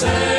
Mas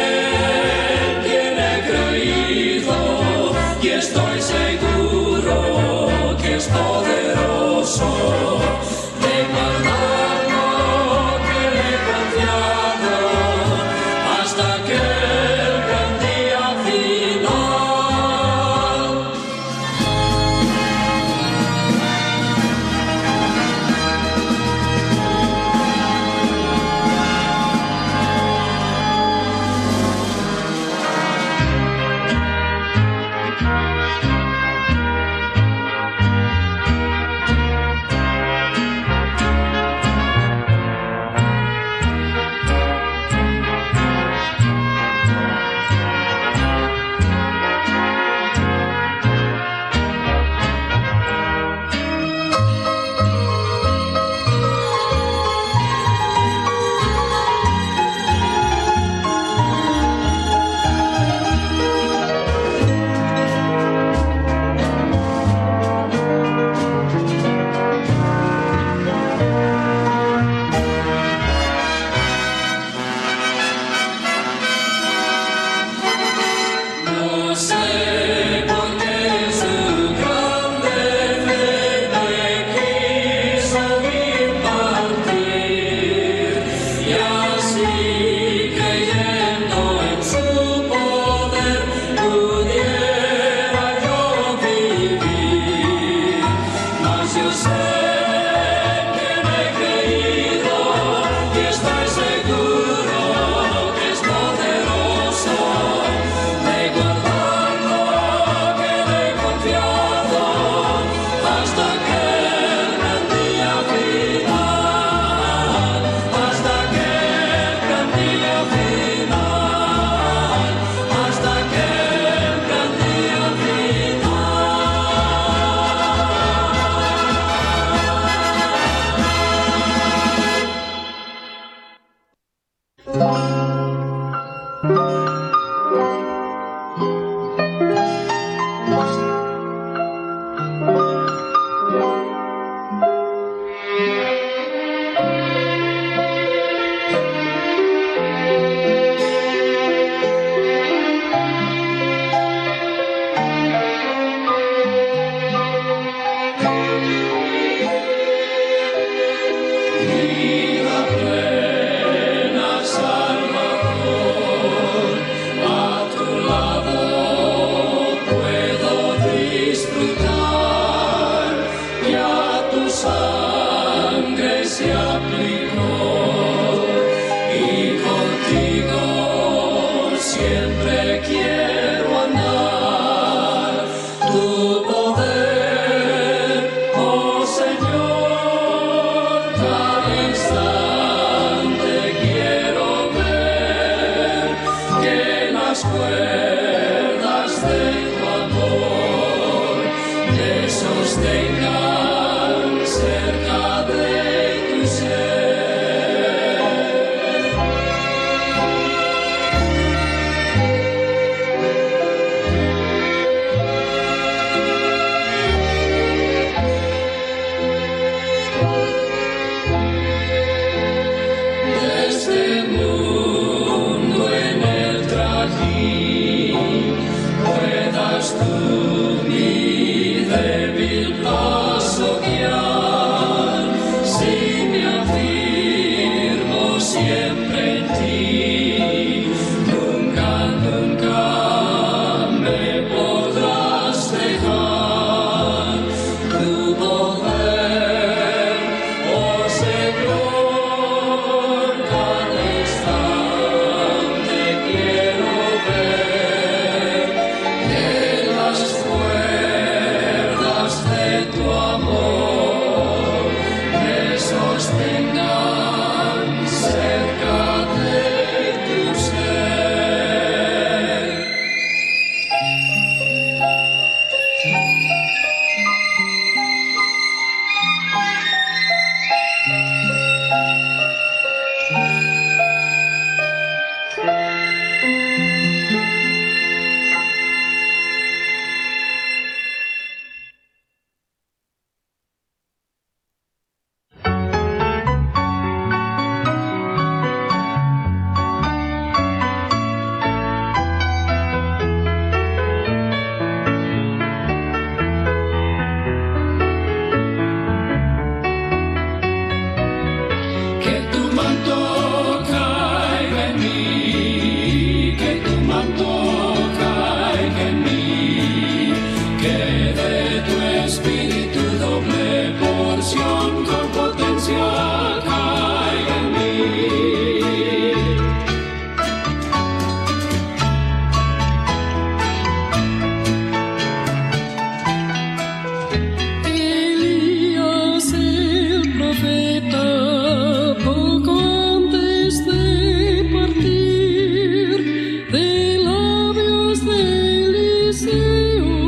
Lucy, see.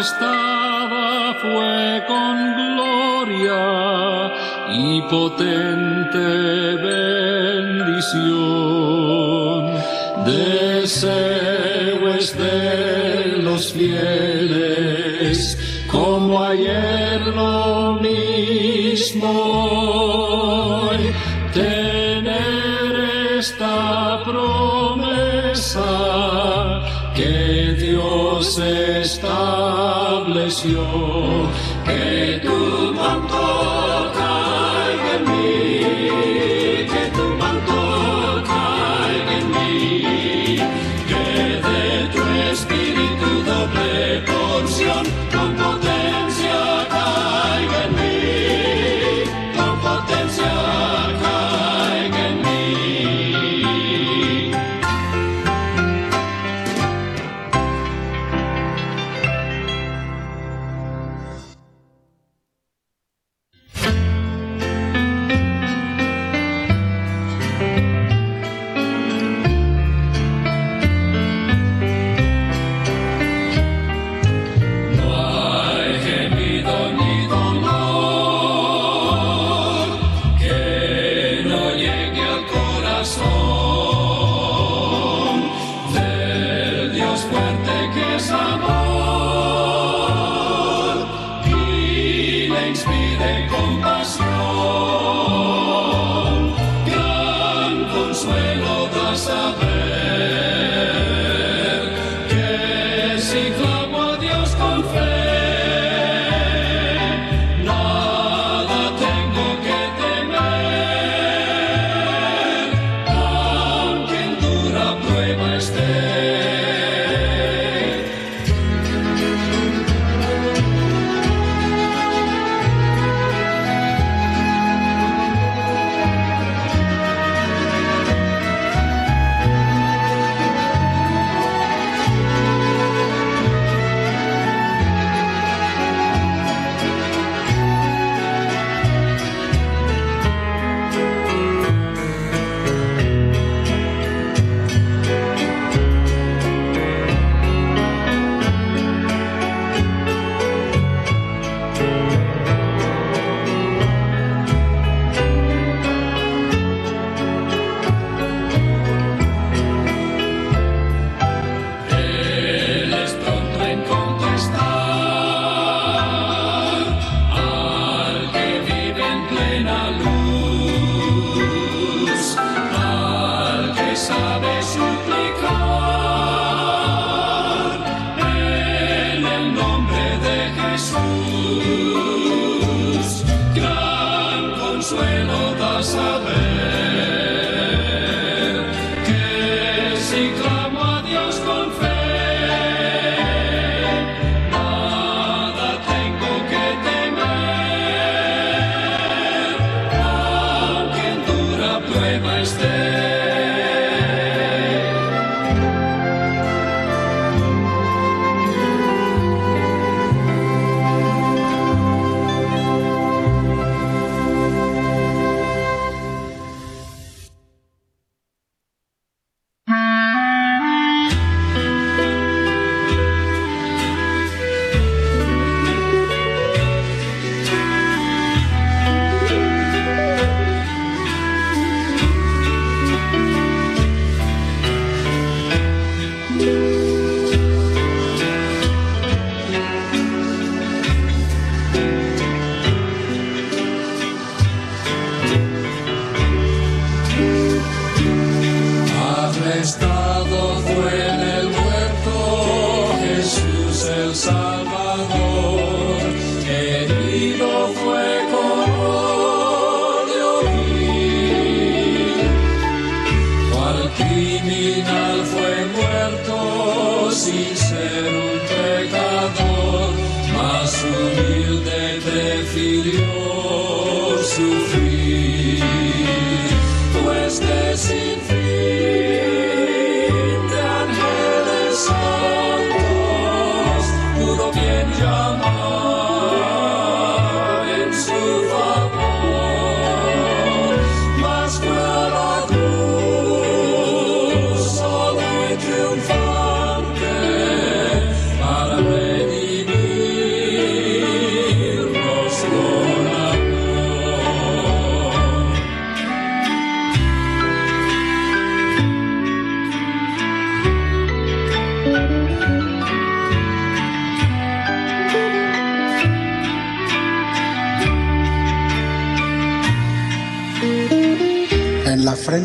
estaba fue con gloria y potente bendición. Deseo es los fieles, como ayer lo mismo.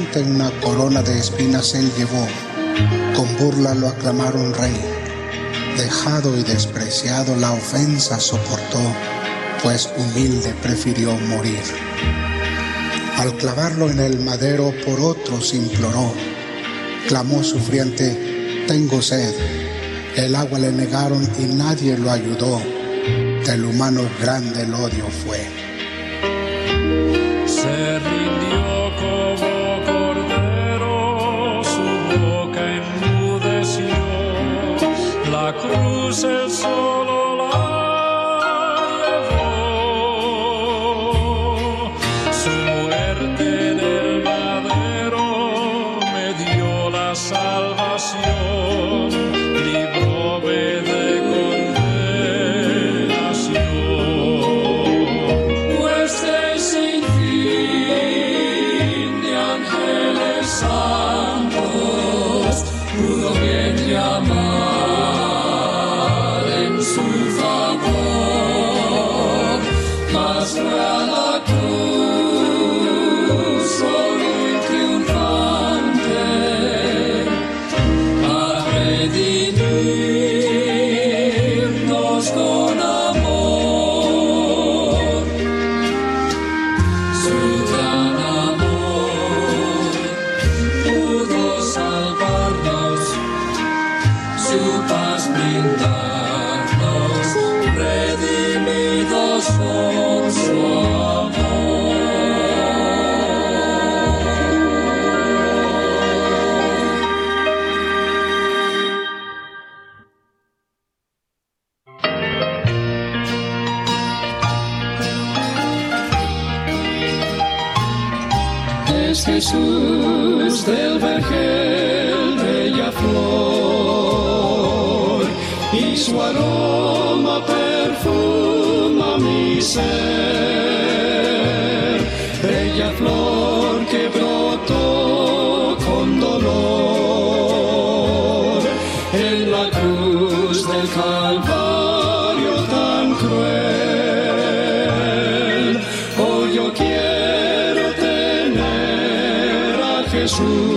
Valiente una corona de espinas él llevó, con burla lo aclamaron rey. Dejado y despreciado la ofensa soportó, pues humilde prefirió morir. Al clavarlo en el madero por otros imploró, clamó sufriente, tengo sed. El agua le negaron y nadie lo ayudó, del humano grande el odio fue. Se sucessor. ocean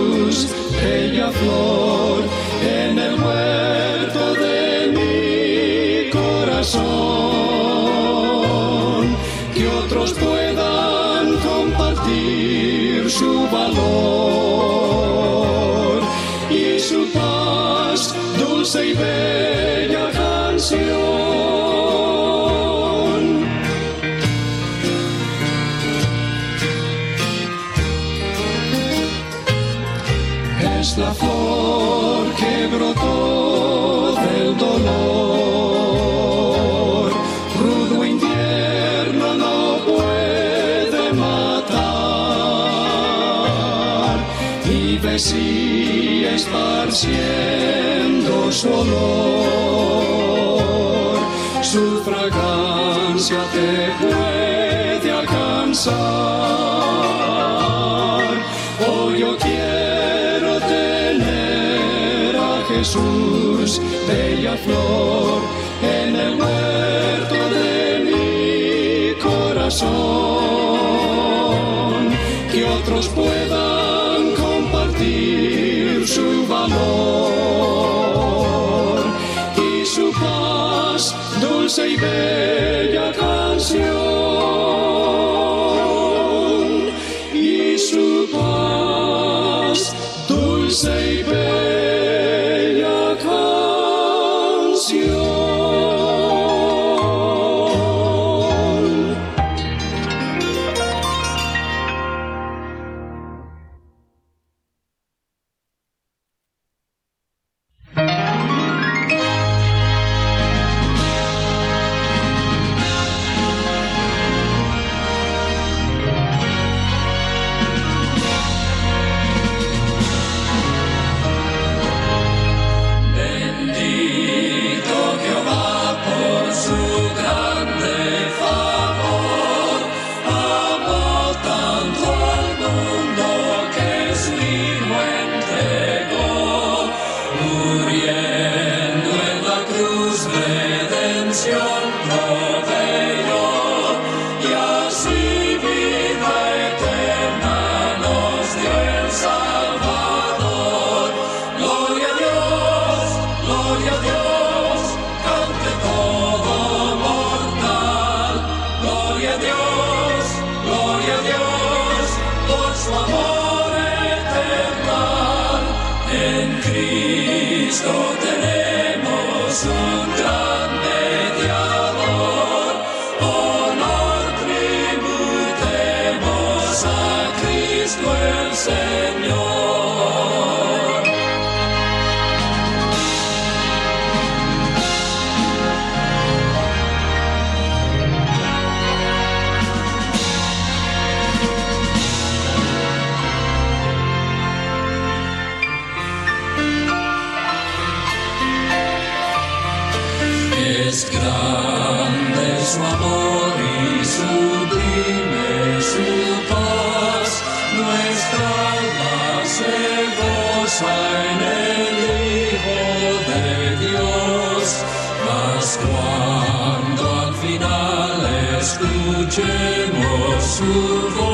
Jesús, bella flor, en el muerto de mi corazón, que otros puedan compartir su valor y su paz dulce y bella. Es grande su amor y sublime su paz, nuestra alma se goza en el Hijo de Dios. Mas cuando al final escuchemos su voz,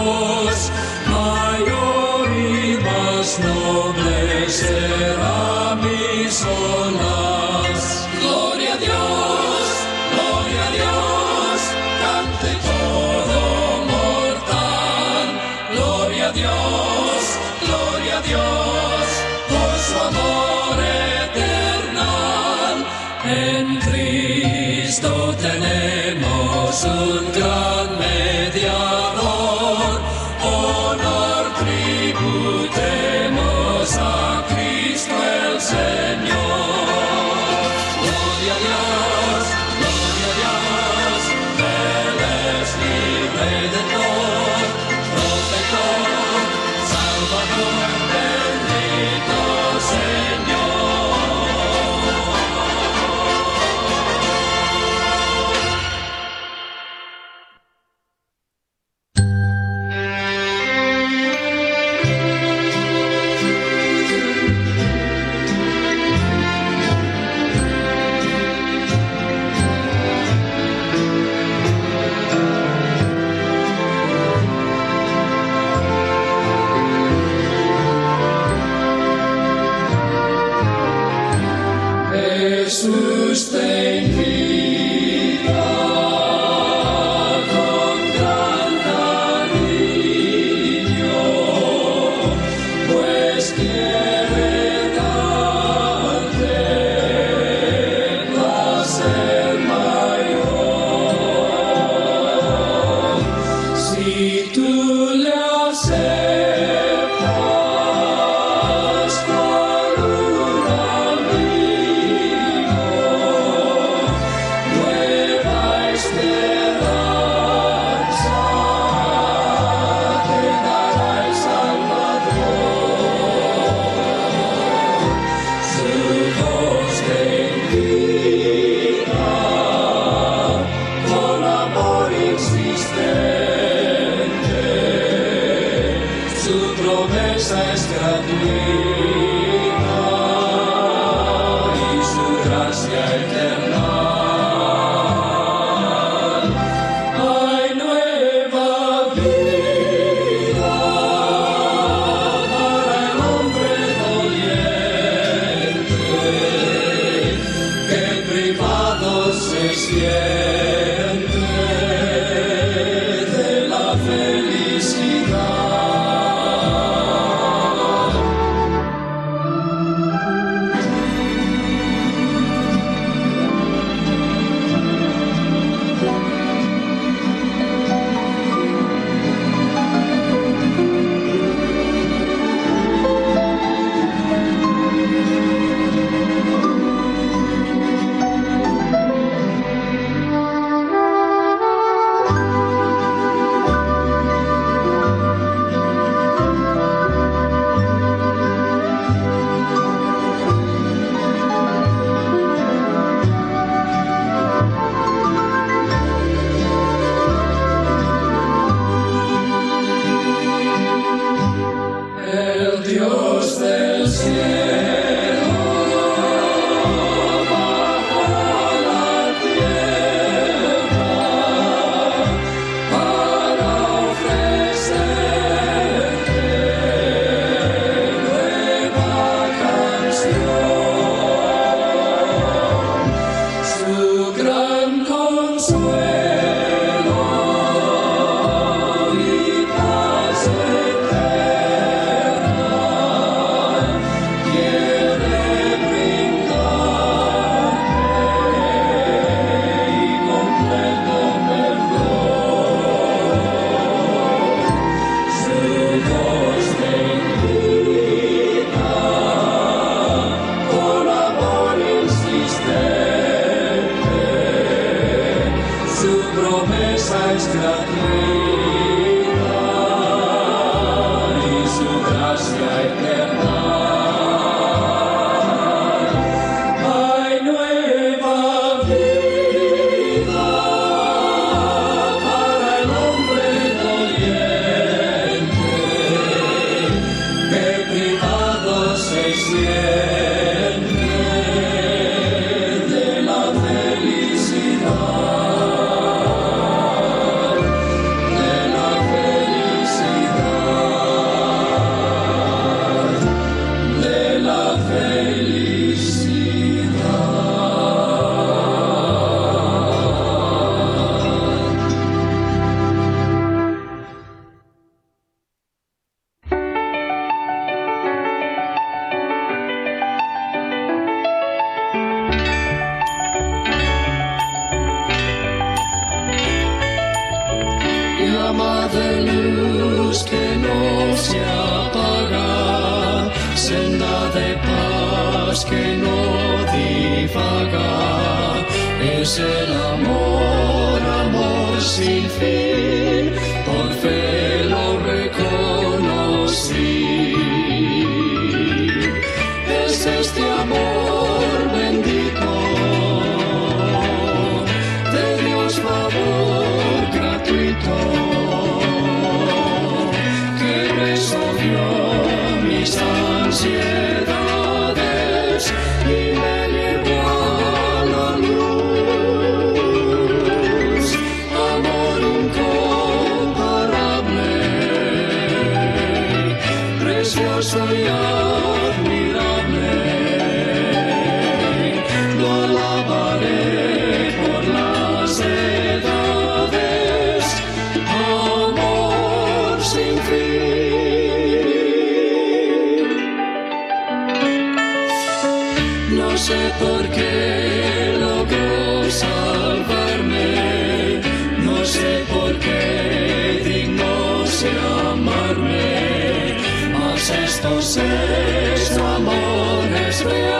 se apaga, senda de paz que no divaga, es el No sé por qué logró salvarme, no sé por qué digno se amarme, mas esto es, amor.